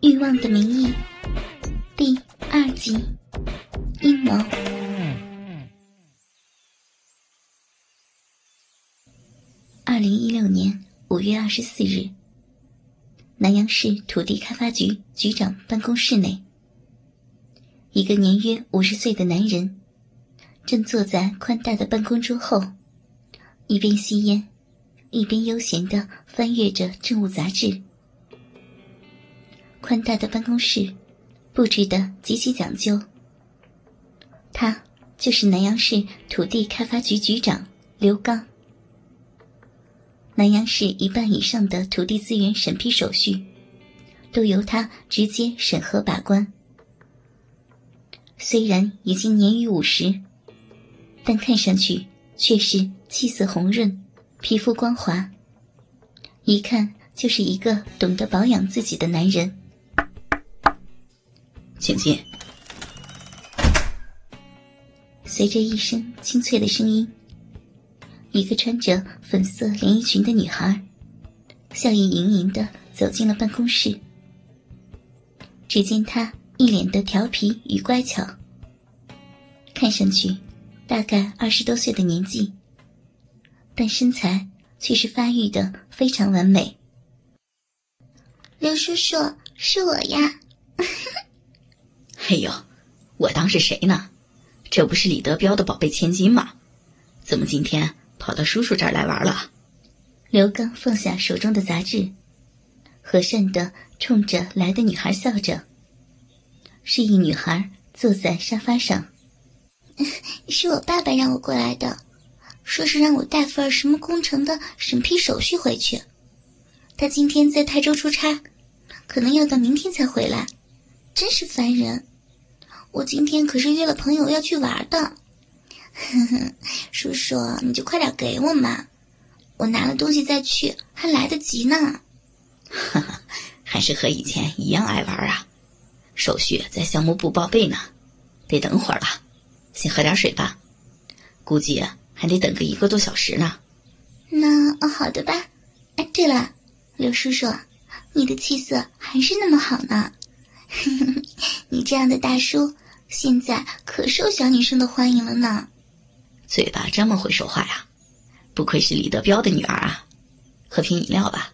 欲望的名义》第二集，阴谋。二零一六年五月二十四日，南阳市土地开发局局长办公室内，一个年约五十岁的男人正坐在宽大的办公桌后，一边吸烟，一边悠闲的翻阅着政务杂志。宽大的办公室布置的极其讲究。他就是南阳市土地开发局局长刘刚。南阳市一半以上的土地资源审批手续，都由他直接审核把关。虽然已经年逾五十，但看上去却是气色红润，皮肤光滑，一看就是一个懂得保养自己的男人。请进。随着一声清脆的声音，一个穿着粉色连衣裙的女孩，笑意盈盈的走进了办公室。只见她一脸的调皮与乖巧，看上去大概二十多岁的年纪，但身材却是发育的非常完美。刘叔叔，是我呀。哎呦，我当是谁呢？这不是李德彪的宝贝千金吗？怎么今天跑到叔叔这儿来玩了？刘刚放下手中的杂志，和善的冲着来的女孩笑着。是一女孩坐在沙发上。是我爸爸让我过来的，说是让我带份什么工程的审批手续回去。他今天在泰州出差，可能要到明天才回来，真是烦人。我今天可是约了朋友要去玩的，叔叔，你就快点给我嘛，我拿了东西再去还来得及呢。哈哈，还是和以前一样爱玩啊！手续在项目部报备呢，得等会儿了，先喝点水吧，估计还得等个一个多小时呢。那哦，好的吧。哎，对了，刘叔叔，你的气色还是那么好呢。你这样的大叔，现在可受小女生的欢迎了呢。嘴巴这么会说话呀，不愧是李德彪的女儿啊！喝瓶饮料吧，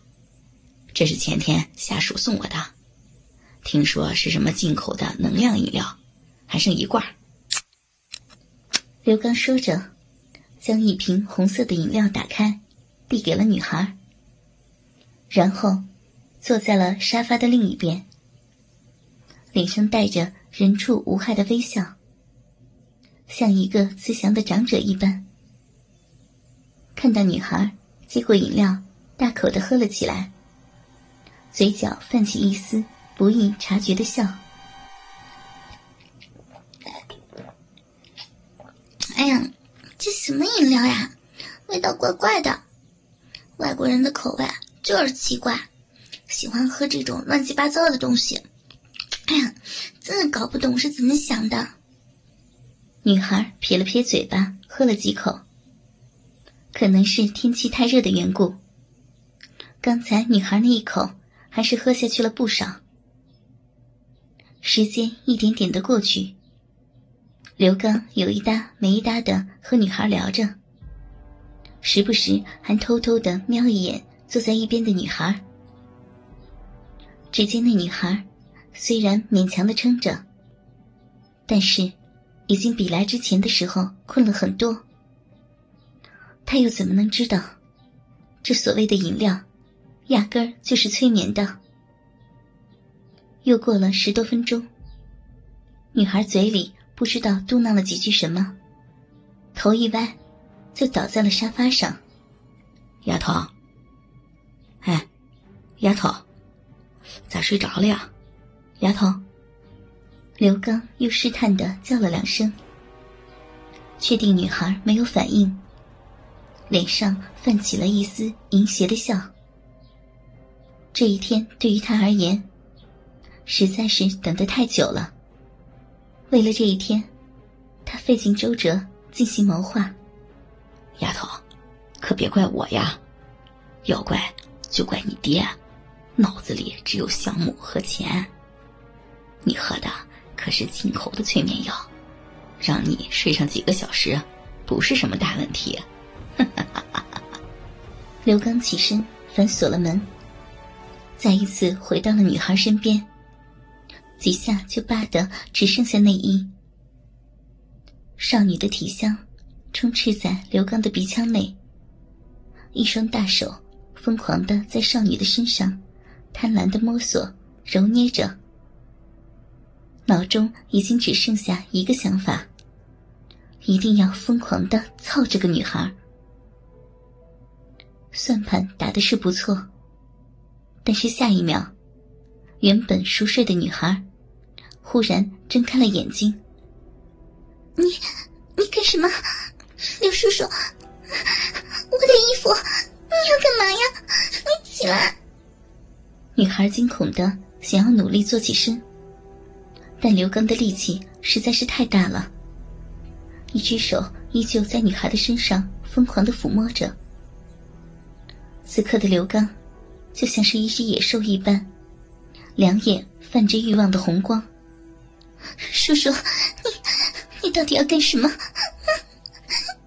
这是前天下属送我的，听说是什么进口的能量饮料，还剩一罐。刘刚说着，将一瓶红色的饮料打开，递给了女孩，然后坐在了沙发的另一边。脸上带着人畜无害的微笑，像一个慈祥的长者一般。看到女孩接过饮料，大口的喝了起来，嘴角泛起一丝不易察觉的笑。哎呀，这什么饮料呀？味道怪怪的。外国人的口味就是奇怪，喜欢喝这种乱七八糟的东西。哎呀，真的搞不懂是怎么想的。女孩撇了撇嘴巴，喝了几口。可能是天气太热的缘故，刚才女孩那一口还是喝下去了不少。时间一点点的过去，刘刚有一搭没一搭的和女孩聊着，时不时还偷偷的瞄一眼坐在一边的女孩。只见那女孩。虽然勉强的撑着，但是已经比来之前的时候困了很多。他又怎么能知道，这所谓的饮料，压根儿就是催眠的？又过了十多分钟，女孩嘴里不知道嘟囔了几句什么，头一歪，就倒在了沙发上。丫头，哎，丫头，咋睡着了呀？丫头，刘刚又试探的叫了两声，确定女孩没有反应，脸上泛起了一丝淫邪的笑。这一天对于他而言，实在是等得太久了。为了这一天，他费尽周折进行谋划。丫头，可别怪我呀，要怪就怪你爹，脑子里只有项目和钱。你喝的可是进口的催眠药，让你睡上几个小时，不是什么大问题。刘刚起身反锁了门，再一次回到了女孩身边，几下就扒得只剩下内衣。少女的体香充斥在刘刚的鼻腔内，一双大手疯狂的在少女的身上贪婪的摸索揉捏着，脑中已经只剩下一个想法：一定要疯狂的操这个女孩。算盘打的是不错，但是下一秒，原本熟睡的女孩忽然睁开了眼睛。你，你干什么，刘叔叔？我的衣服，你要干嘛呀？你起来！女孩惊恐的想要努力坐起身，但刘刚的力气实在是太大了，一只手依旧在女孩的身上疯狂的抚摸着。此刻的刘刚，就像是一只野兽一般，两眼泛着欲望的红光。叔叔，你你到底要干什么？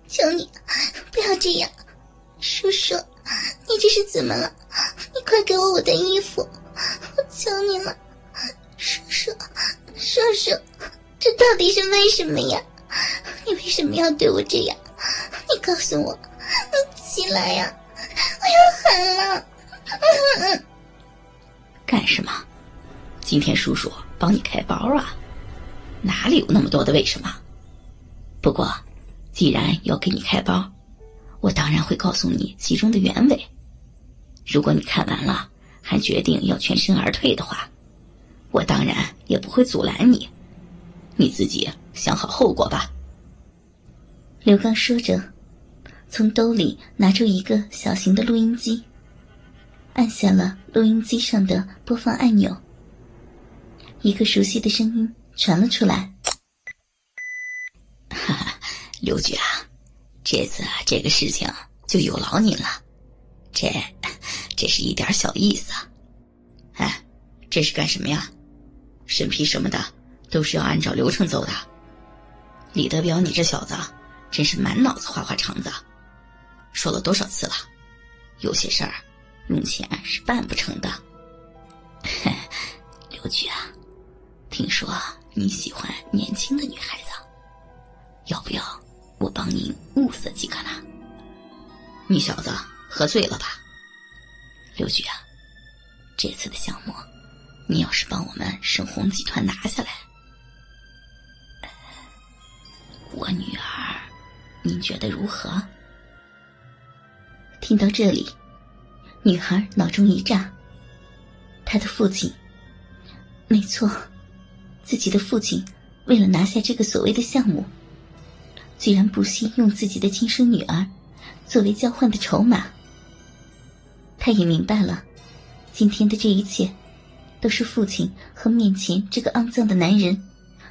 求你不要这样，叔叔，你这是怎么了？你快给我我的衣服，我求你了，到底是为什么呀？你为什么要对我这样？你告诉我，你起来呀！我要喊了！干什么？今天叔叔帮你开包啊？哪里有那么多的为什么？不过，既然要给你开包，我当然会告诉你其中的原委。如果你看完了还决定要全身而退的话，我当然也不会阻拦你。你自己想好后果吧。刘刚说着。从兜里拿出一个小型的录音机，按下了录音机上的播放按钮。一个熟悉的声音传了出来：“ 哈哈，刘局啊，这次啊这个事情就有劳您了。这，这是一点小意思。哎，这是干什么呀？审批什么的都是要按照流程走的。李德彪，你这小子真是满脑子花花肠子。”说了多少次了？有些事儿用钱是办不成的。刘局啊，听说你喜欢年轻的女孩子，要不要我帮您物色几个呢？你小子喝醉了吧？刘局啊，这次的项目，你要是帮我们盛虹集团拿下来，我女儿，您觉得如何？听到这里，女孩脑中一炸。她的父亲，没错，自己的父亲为了拿下这个所谓的项目，居然不惜用自己的亲生女儿作为交换的筹码。她也明白了，今天的这一切，都是父亲和面前这个肮脏的男人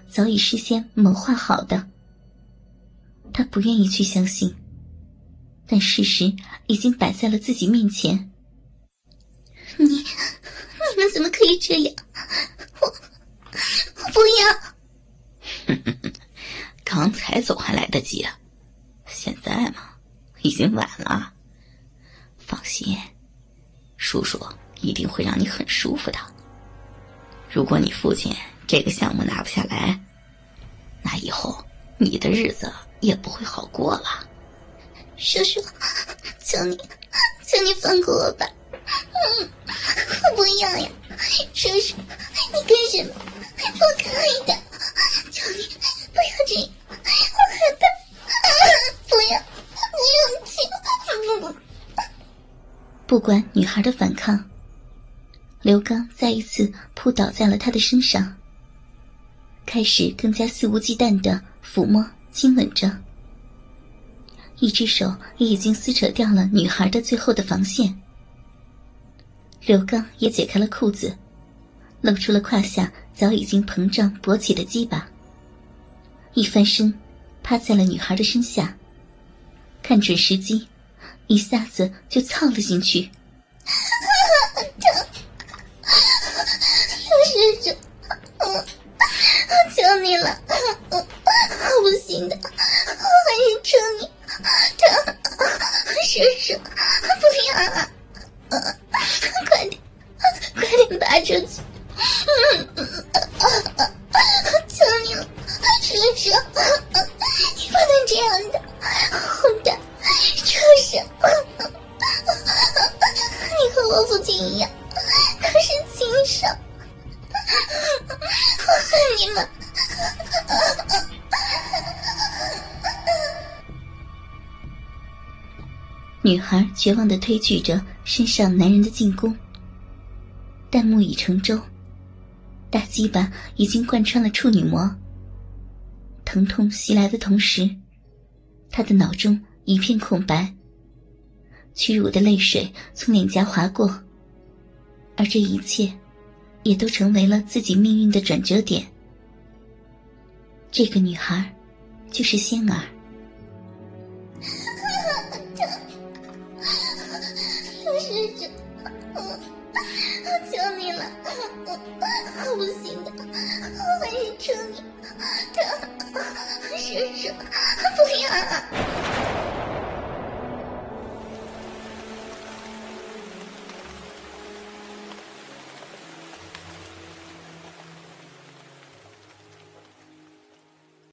早已事先谋划好的。他不愿意去相信。但事实已经摆在了自己面前。你，你们怎么可以这样？我，我不要。刚才走还来得及啊，现在嘛，已经晚了。放心，叔叔一定会让你很舒服的。如果你父亲这个项目拿不下来，你的日子也不会好过了。叔叔，求你，求你放过我吧！嗯，我不要呀，叔叔，你干什么？不可以的！求你不要这样，我害怕！不要，不要亲！不管女孩的反抗，刘刚再一次扑倒在了她的身上，开始更加肆无忌惮的抚摸、亲吻着。一只手也已经撕扯掉了女孩的最后的防线。刘刚也解开了裤子，露出了胯下早已经膨胀勃起的鸡巴。一翻身，趴在了女孩的身下，看准时机，一下子就操了进去。疼，又是这，我求你了，我不行的，我还是求你，疼，叔叔，不要，快点，快点爬出去。女孩绝望的推拒着身上男人的进攻，但木已成舟，大鸡巴已经贯穿了处女膜。疼痛袭来的同时，她的脑中一片空白，屈辱的泪水从脸颊划过，而这一切，也都成为了自己命运的转折点。这个女孩，就是仙儿。我求你了，我，我不行的，我还是求你，他，叔叔，不要。